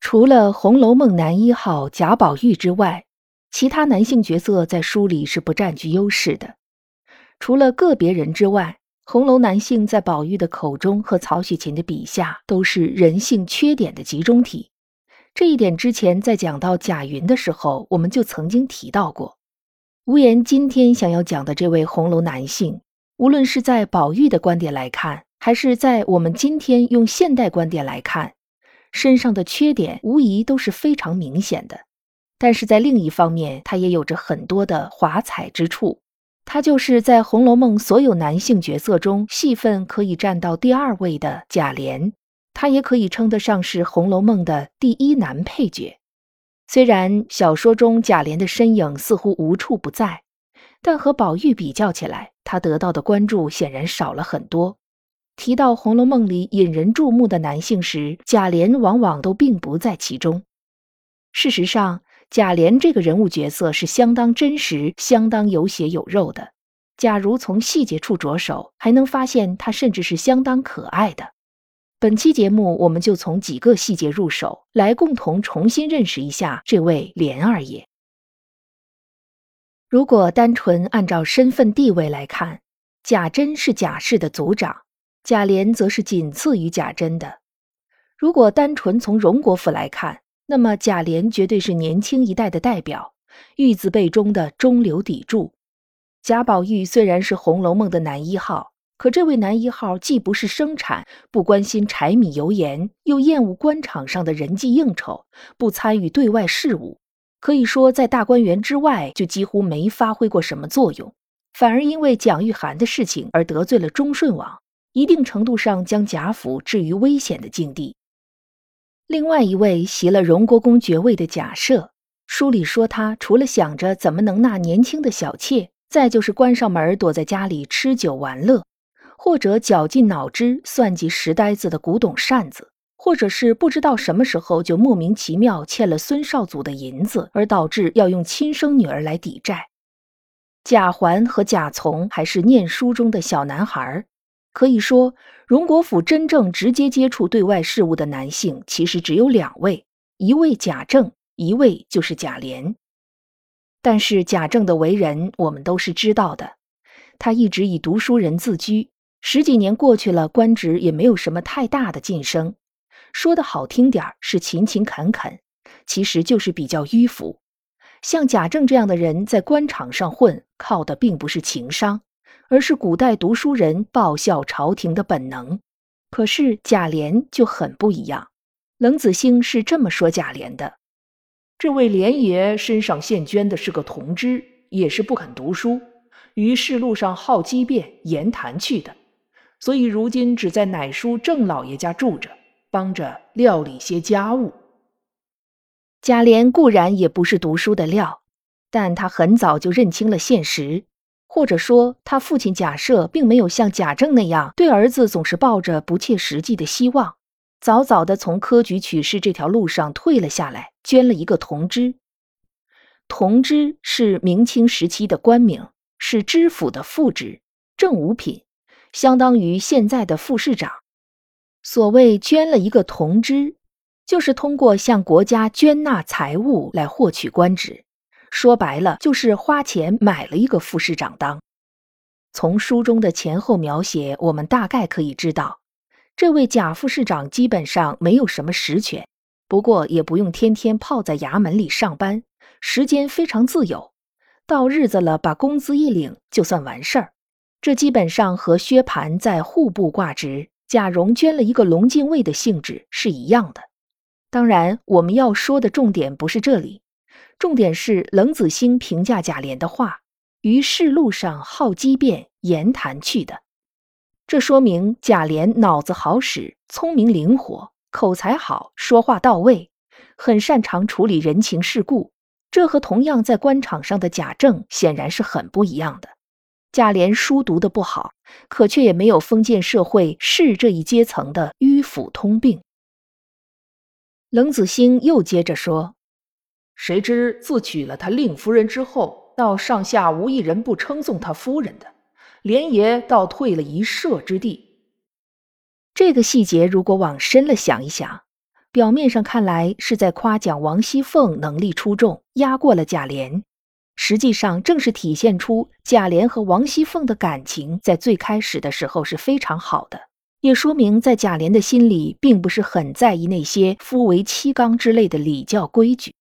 除了《红楼梦》男一号贾宝玉之外，其他男性角色在书里是不占据优势的。除了个别人之外，红楼男性在宝玉的口中和曹雪芹的笔下都是人性缺点的集中体。这一点之前在讲到贾云的时候，我们就曾经提到过。无言今天想要讲的这位红楼男性，无论是在宝玉的观点来看，还是在我们今天用现代观点来看。身上的缺点无疑都是非常明显的，但是在另一方面，他也有着很多的华彩之处。他就是在《红楼梦》所有男性角色中戏份可以占到第二位的贾琏，他也可以称得上是《红楼梦》的第一男配角。虽然小说中贾琏的身影似乎无处不在，但和宝玉比较起来，他得到的关注显然少了很多。提到《红楼梦》里引人注目的男性时，贾琏往往都并不在其中。事实上，贾琏这个人物角色是相当真实、相当有血有肉的。假如从细节处着手，还能发现他甚至是相当可爱的。本期节目，我们就从几个细节入手，来共同重新认识一下这位琏二爷。如果单纯按照身份地位来看，贾珍是贾氏的族长。贾琏则是仅次于贾珍的。如果单纯从荣国府来看，那么贾琏绝对是年轻一代的代表，玉字辈中的中流砥柱。贾宝玉虽然是《红楼梦》的男一号，可这位男一号既不是生产，不关心柴米油盐，又厌恶官场上的人际应酬，不参与对外事务，可以说在大观园之外就几乎没发挥过什么作用，反而因为蒋玉菡的事情而得罪了忠顺王。一定程度上将贾府置于危险的境地。另外一位袭了荣国公爵位的贾赦，书里说他除了想着怎么能纳年轻的小妾，再就是关上门躲在家里吃酒玩乐，或者绞尽脑汁算计石呆子的古董扇子，或者是不知道什么时候就莫名其妙欠了孙少祖的银子，而导致要用亲生女儿来抵债。贾环和贾从还是念书中的小男孩。可以说，荣国府真正直接接触对外事务的男性，其实只有两位，一位贾政，一位就是贾琏。但是贾政的为人，我们都是知道的，他一直以读书人自居，十几年过去了，官职也没有什么太大的晋升。说的好听点儿是勤勤恳恳，其实就是比较迂腐。像贾政这样的人，在官场上混，靠的并不是情商。而是古代读书人报效朝廷的本能，可是贾琏就很不一样。冷子兴是这么说贾琏的：这位琏爷身上现捐的是个铜枝，也是不肯读书，于是路上好机变言谈去的，所以如今只在乃叔郑老爷家住着，帮着料理些家务。贾琏固然也不是读书的料，但他很早就认清了现实。或者说，他父亲贾赦并没有像贾政那样对儿子总是抱着不切实际的希望，早早的从科举取士这条路上退了下来，捐了一个同知。同知是明清时期的官名，是知府的副职，正五品，相当于现在的副市长。所谓捐了一个同知，就是通过向国家捐纳财物来获取官职。说白了，就是花钱买了一个副市长当。从书中的前后描写，我们大概可以知道，这位贾副市长基本上没有什么实权，不过也不用天天泡在衙门里上班，时间非常自由。到日子了，把工资一领就算完事儿。这基本上和薛蟠在户部挂职，贾蓉捐了一个龙禁尉的性质是一样的。当然，我们要说的重点不是这里。重点是冷子兴评价贾琏的话：“于仕路上好机变，言谈去的。”这说明贾琏脑子好使，聪明灵活，口才好，说话到位，很擅长处理人情世故。这和同样在官场上的贾政显然是很不一样的。贾琏书读的不好，可却也没有封建社会士这一阶层的迂腐通病。冷子兴又接着说：“谁知自娶了他令夫人之后，到上下无一人不称颂他夫人的，连爷倒退了一舍之地。”这个细节如果往深了想一想，表面上看来是在夸奖王熙凤能力出众，压过了贾琏。实际上，正是体现出贾琏和王熙凤的感情在最开始的时候是非常好的，也说明在贾琏的心里并不是很在意那些夫为妻纲之类的礼教规矩。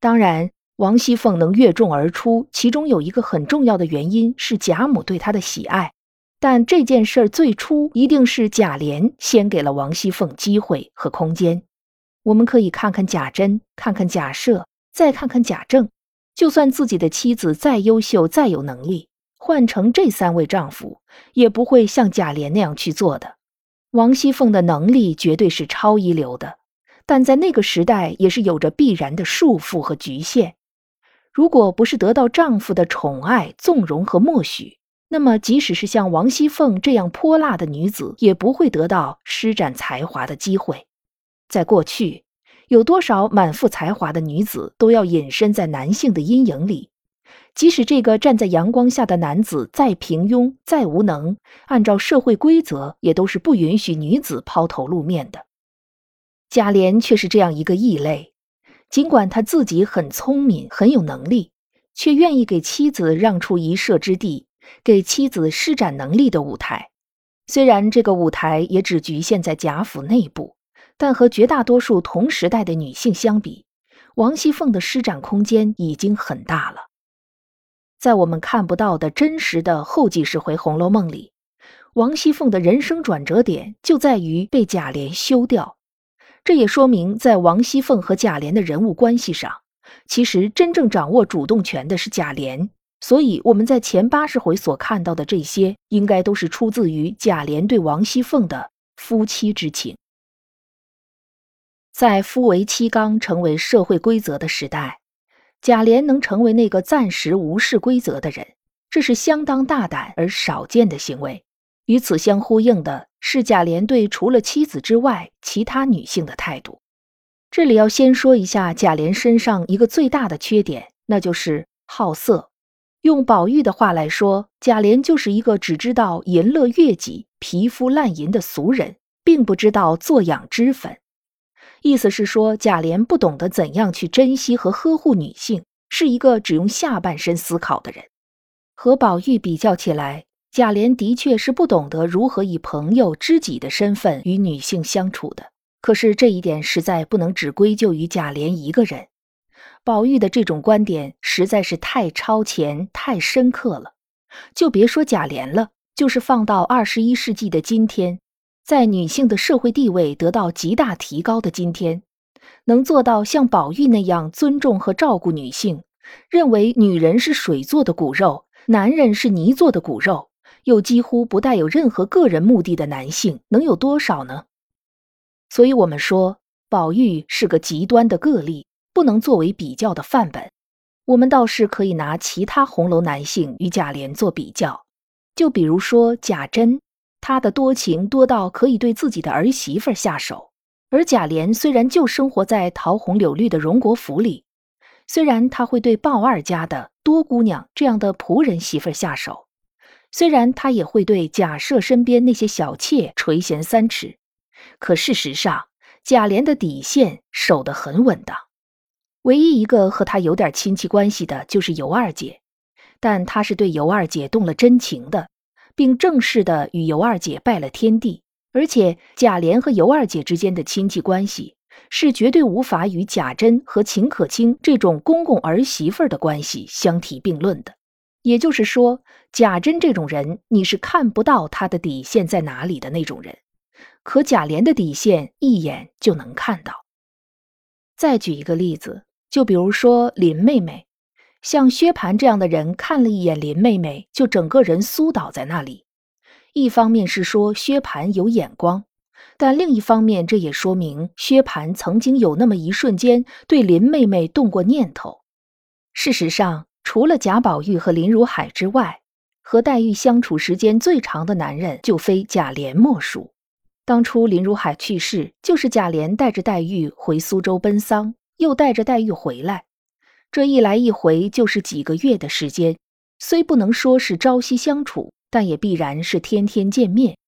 当然，王熙凤能越众而出，其中有一个很重要的原因是贾母对她的喜爱。但这件事儿最初一定是贾琏先给了王熙凤机会和空间。我们可以看看贾珍，看看贾赦，再看看贾政。就算自己的妻子再优秀、再有能力，换成这三位丈夫，也不会像贾琏那样去做的。王熙凤的能力绝对是超一流的，但在那个时代也是有着必然的束缚和局限。如果不是得到丈夫的宠爱、纵容和默许，那么即使是像王熙凤这样泼辣的女子，也不会得到施展才华的机会。在过去。有多少满腹才华的女子都要隐身在男性的阴影里，即使这个站在阳光下的男子再平庸、再无能，按照社会规则也都是不允许女子抛头露面的。贾琏却是这样一个异类，尽管他自己很聪明、很有能力，却愿意给妻子让出一射之地，给妻子施展能力的舞台。虽然这个舞台也只局限在贾府内部。但和绝大多数同时代的女性相比，王熙凤的施展空间已经很大了。在我们看不到的真实的后几十回《红楼梦》里，王熙凤的人生转折点就在于被贾琏休掉。这也说明，在王熙凤和贾琏的人物关系上，其实真正掌握主动权的是贾琏。所以我们在前八十回所看到的这些，应该都是出自于贾琏对王熙凤的夫妻之情。在夫为妻纲成为社会规则的时代，贾琏能成为那个暂时无视规则的人，这是相当大胆而少见的行为。与此相呼应的是贾琏对除了妻子之外其他女性的态度。这里要先说一下贾琏身上一个最大的缺点，那就是好色。用宝玉的话来说，贾琏就是一个只知道淫乐悦己、皮肤烂淫的俗人，并不知道做养脂粉。意思是说，贾琏不懂得怎样去珍惜和呵护女性，是一个只用下半身思考的人。和宝玉比较起来，贾琏的确是不懂得如何以朋友、知己的身份与女性相处的。可是这一点实在不能只归咎于贾琏一个人。宝玉的这种观点实在是太超前、太深刻了。就别说贾琏了，就是放到二十一世纪的今天。在女性的社会地位得到极大提高的今天，能做到像宝玉那样尊重和照顾女性，认为女人是水做的骨肉，男人是泥做的骨肉，又几乎不带有任何个人目的的男性，能有多少呢？所以，我们说宝玉是个极端的个例，不能作为比较的范本。我们倒是可以拿其他红楼男性与贾琏做比较，就比如说贾珍。他的多情多到可以对自己的儿媳妇下手，而贾琏虽然就生活在桃红柳绿的荣国府里，虽然他会对鲍二家的多姑娘这样的仆人媳妇下手，虽然他也会对贾赦身边那些小妾垂涎三尺，可事实上，贾琏的底线守得很稳当。唯一一个和他有点亲戚关系的就是尤二姐，但他是对尤二姐动了真情的。并正式的与尤二姐拜了天地，而且贾琏和尤二姐之间的亲戚关系是绝对无法与贾珍和秦可卿这种公公儿媳妇的关系相提并论的。也就是说，贾珍这种人，你是看不到他的底线在哪里的那种人，可贾琏的底线一眼就能看到。再举一个例子，就比如说林妹妹。像薛蟠这样的人看了一眼林妹妹，就整个人酥倒在那里。一方面是说薛蟠有眼光，但另一方面，这也说明薛蟠曾经有那么一瞬间对林妹妹动过念头。事实上，除了贾宝玉和林如海之外，和黛玉相处时间最长的男人就非贾琏莫属。当初林如海去世，就是贾琏带着黛玉回苏州奔丧，又带着黛玉回来，这一来一回就是几个月的时间。虽不能说是朝夕相处，但也必然是天天见面。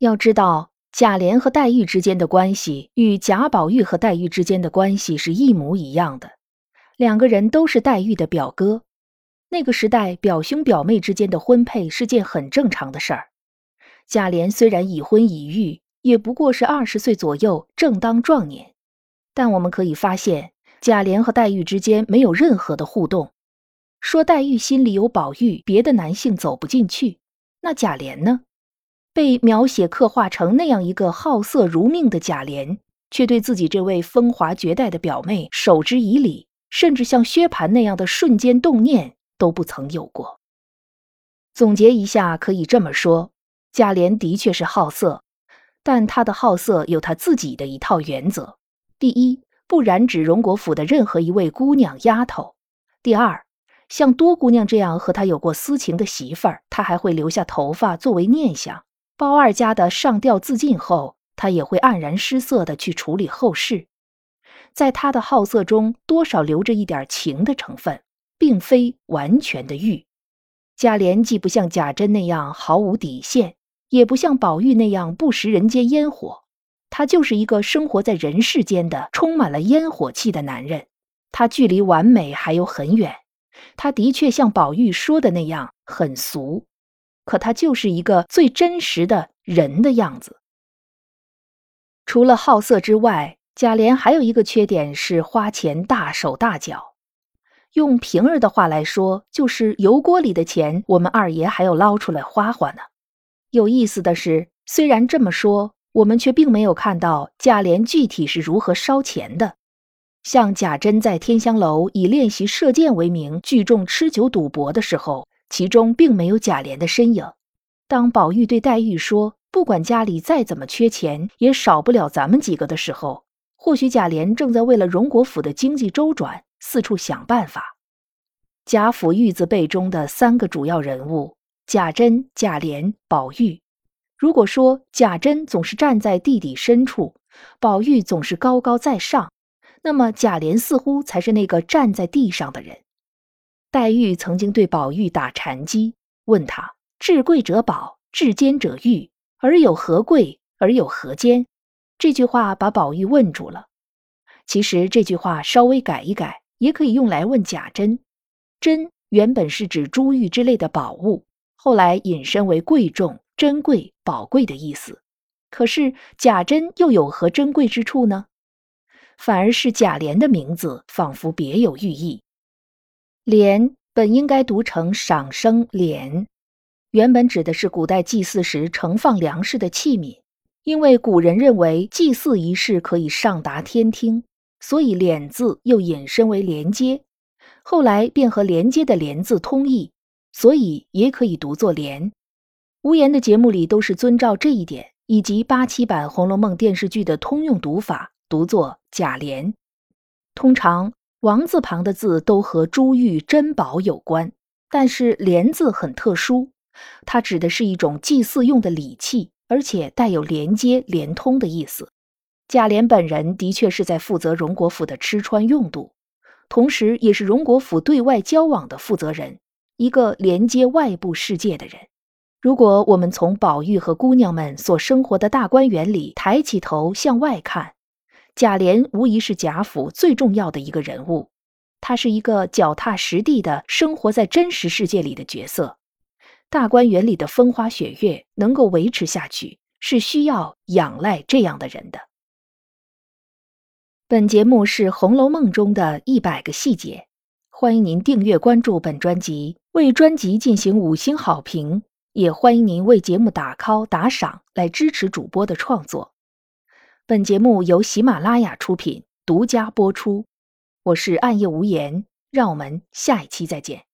要知道。贾琏和黛玉之间的关系与贾宝玉和黛玉之间的关系是一模一样的，两个人都是黛玉的表哥。那个时代，表兄表妹之间的婚配是件很正常的事儿。贾琏虽然已婚已育，也不过是二十岁左右，正当壮年。但我们可以发现，贾琏和黛玉之间没有任何的互动。说黛玉心里有宝玉，别的男性走不进去，那贾琏呢？被描写刻画成那样一个好色如命的贾琏，却对自己这位风华绝代的表妹守之以礼，甚至像薛蟠那样的瞬间动念都不曾有过。总结一下，可以这么说：贾琏的确是好色，但他的好色有他自己的一套原则：第一，不染指荣国府的任何一位姑娘丫头；第二，像多姑娘这样和他有过私情的媳妇儿，他还会留下头发作为念想。包二家的上吊自尽后，他也会黯然失色的去处理后事。在他的好色中，多少留着一点情的成分，并非完全的欲。贾琏既不像贾珍那样毫无底线，也不像宝玉那样不食人间烟火，他就是一个生活在人世间的充满了烟火气的男人。他距离完美还有很远，他的确像宝玉说的那样很俗。可他就是一个最真实的人的样子。除了好色之外，贾琏还有一个缺点是花钱大手大脚。用平儿的话来说，就是油锅里的钱，我们二爷还要捞出来花花呢。有意思的是，虽然这么说，我们却并没有看到贾琏具体是如何烧钱的。像贾珍在天香楼以练习射箭为名聚众吃酒赌博的时候。其中并没有贾琏的身影。当宝玉对黛玉说：“不管家里再怎么缺钱，也少不了咱们几个的时候，或许贾琏正在为了荣国府的经济周转，四处想办法。”贾府玉字辈中的三个主要人物贾珍、贾琏、宝玉，如果说贾珍总是站在地底深处，宝玉总是高高在上，那么贾琏似乎才是那个站在地上的人。黛玉曾经对宝玉打禅机，问他：“至贵者宝，至坚者玉，而有何贵，而有何坚？”这句话把宝玉问住了。其实这句话稍微改一改，也可以用来问贾珍。珍原本是指珠玉之类的宝物，后来引申为贵重、珍贵、宝贵的意思。可是贾珍又有何珍贵之处呢？反而是贾琏的名字仿佛别有寓意。琏本应该读成赏生琏，原本指的是古代祭祀时盛放粮食的器皿。因为古人认为祭祀仪式可以上达天听，所以敛字又引申为连接，后来便和连接的连字通义，所以也可以读作连。无言的节目里都是遵照这一点，以及八七版《红楼梦》电视剧的通用读法，读作贾琏。通常。王字旁的字都和珠玉珍宝有关，但是连字很特殊，它指的是一种祭祀用的礼器，而且带有连接、连通的意思。贾琏本人的确是在负责荣国府的吃穿用度，同时也是荣国府对外交往的负责人，一个连接外部世界的人。如果我们从宝玉和姑娘们所生活的大观园里抬起头向外看，贾琏无疑是贾府最重要的一个人物，他是一个脚踏实地的生活在真实世界里的角色。大观园里的风花雪月能够维持下去，是需要仰赖这样的人的。本节目是《红楼梦》中的一百个细节，欢迎您订阅关注本专辑，为专辑进行五星好评，也欢迎您为节目打 call 打赏来支持主播的创作。本节目由喜马拉雅出品，独家播出。我是暗夜无言，让我们下一期再见。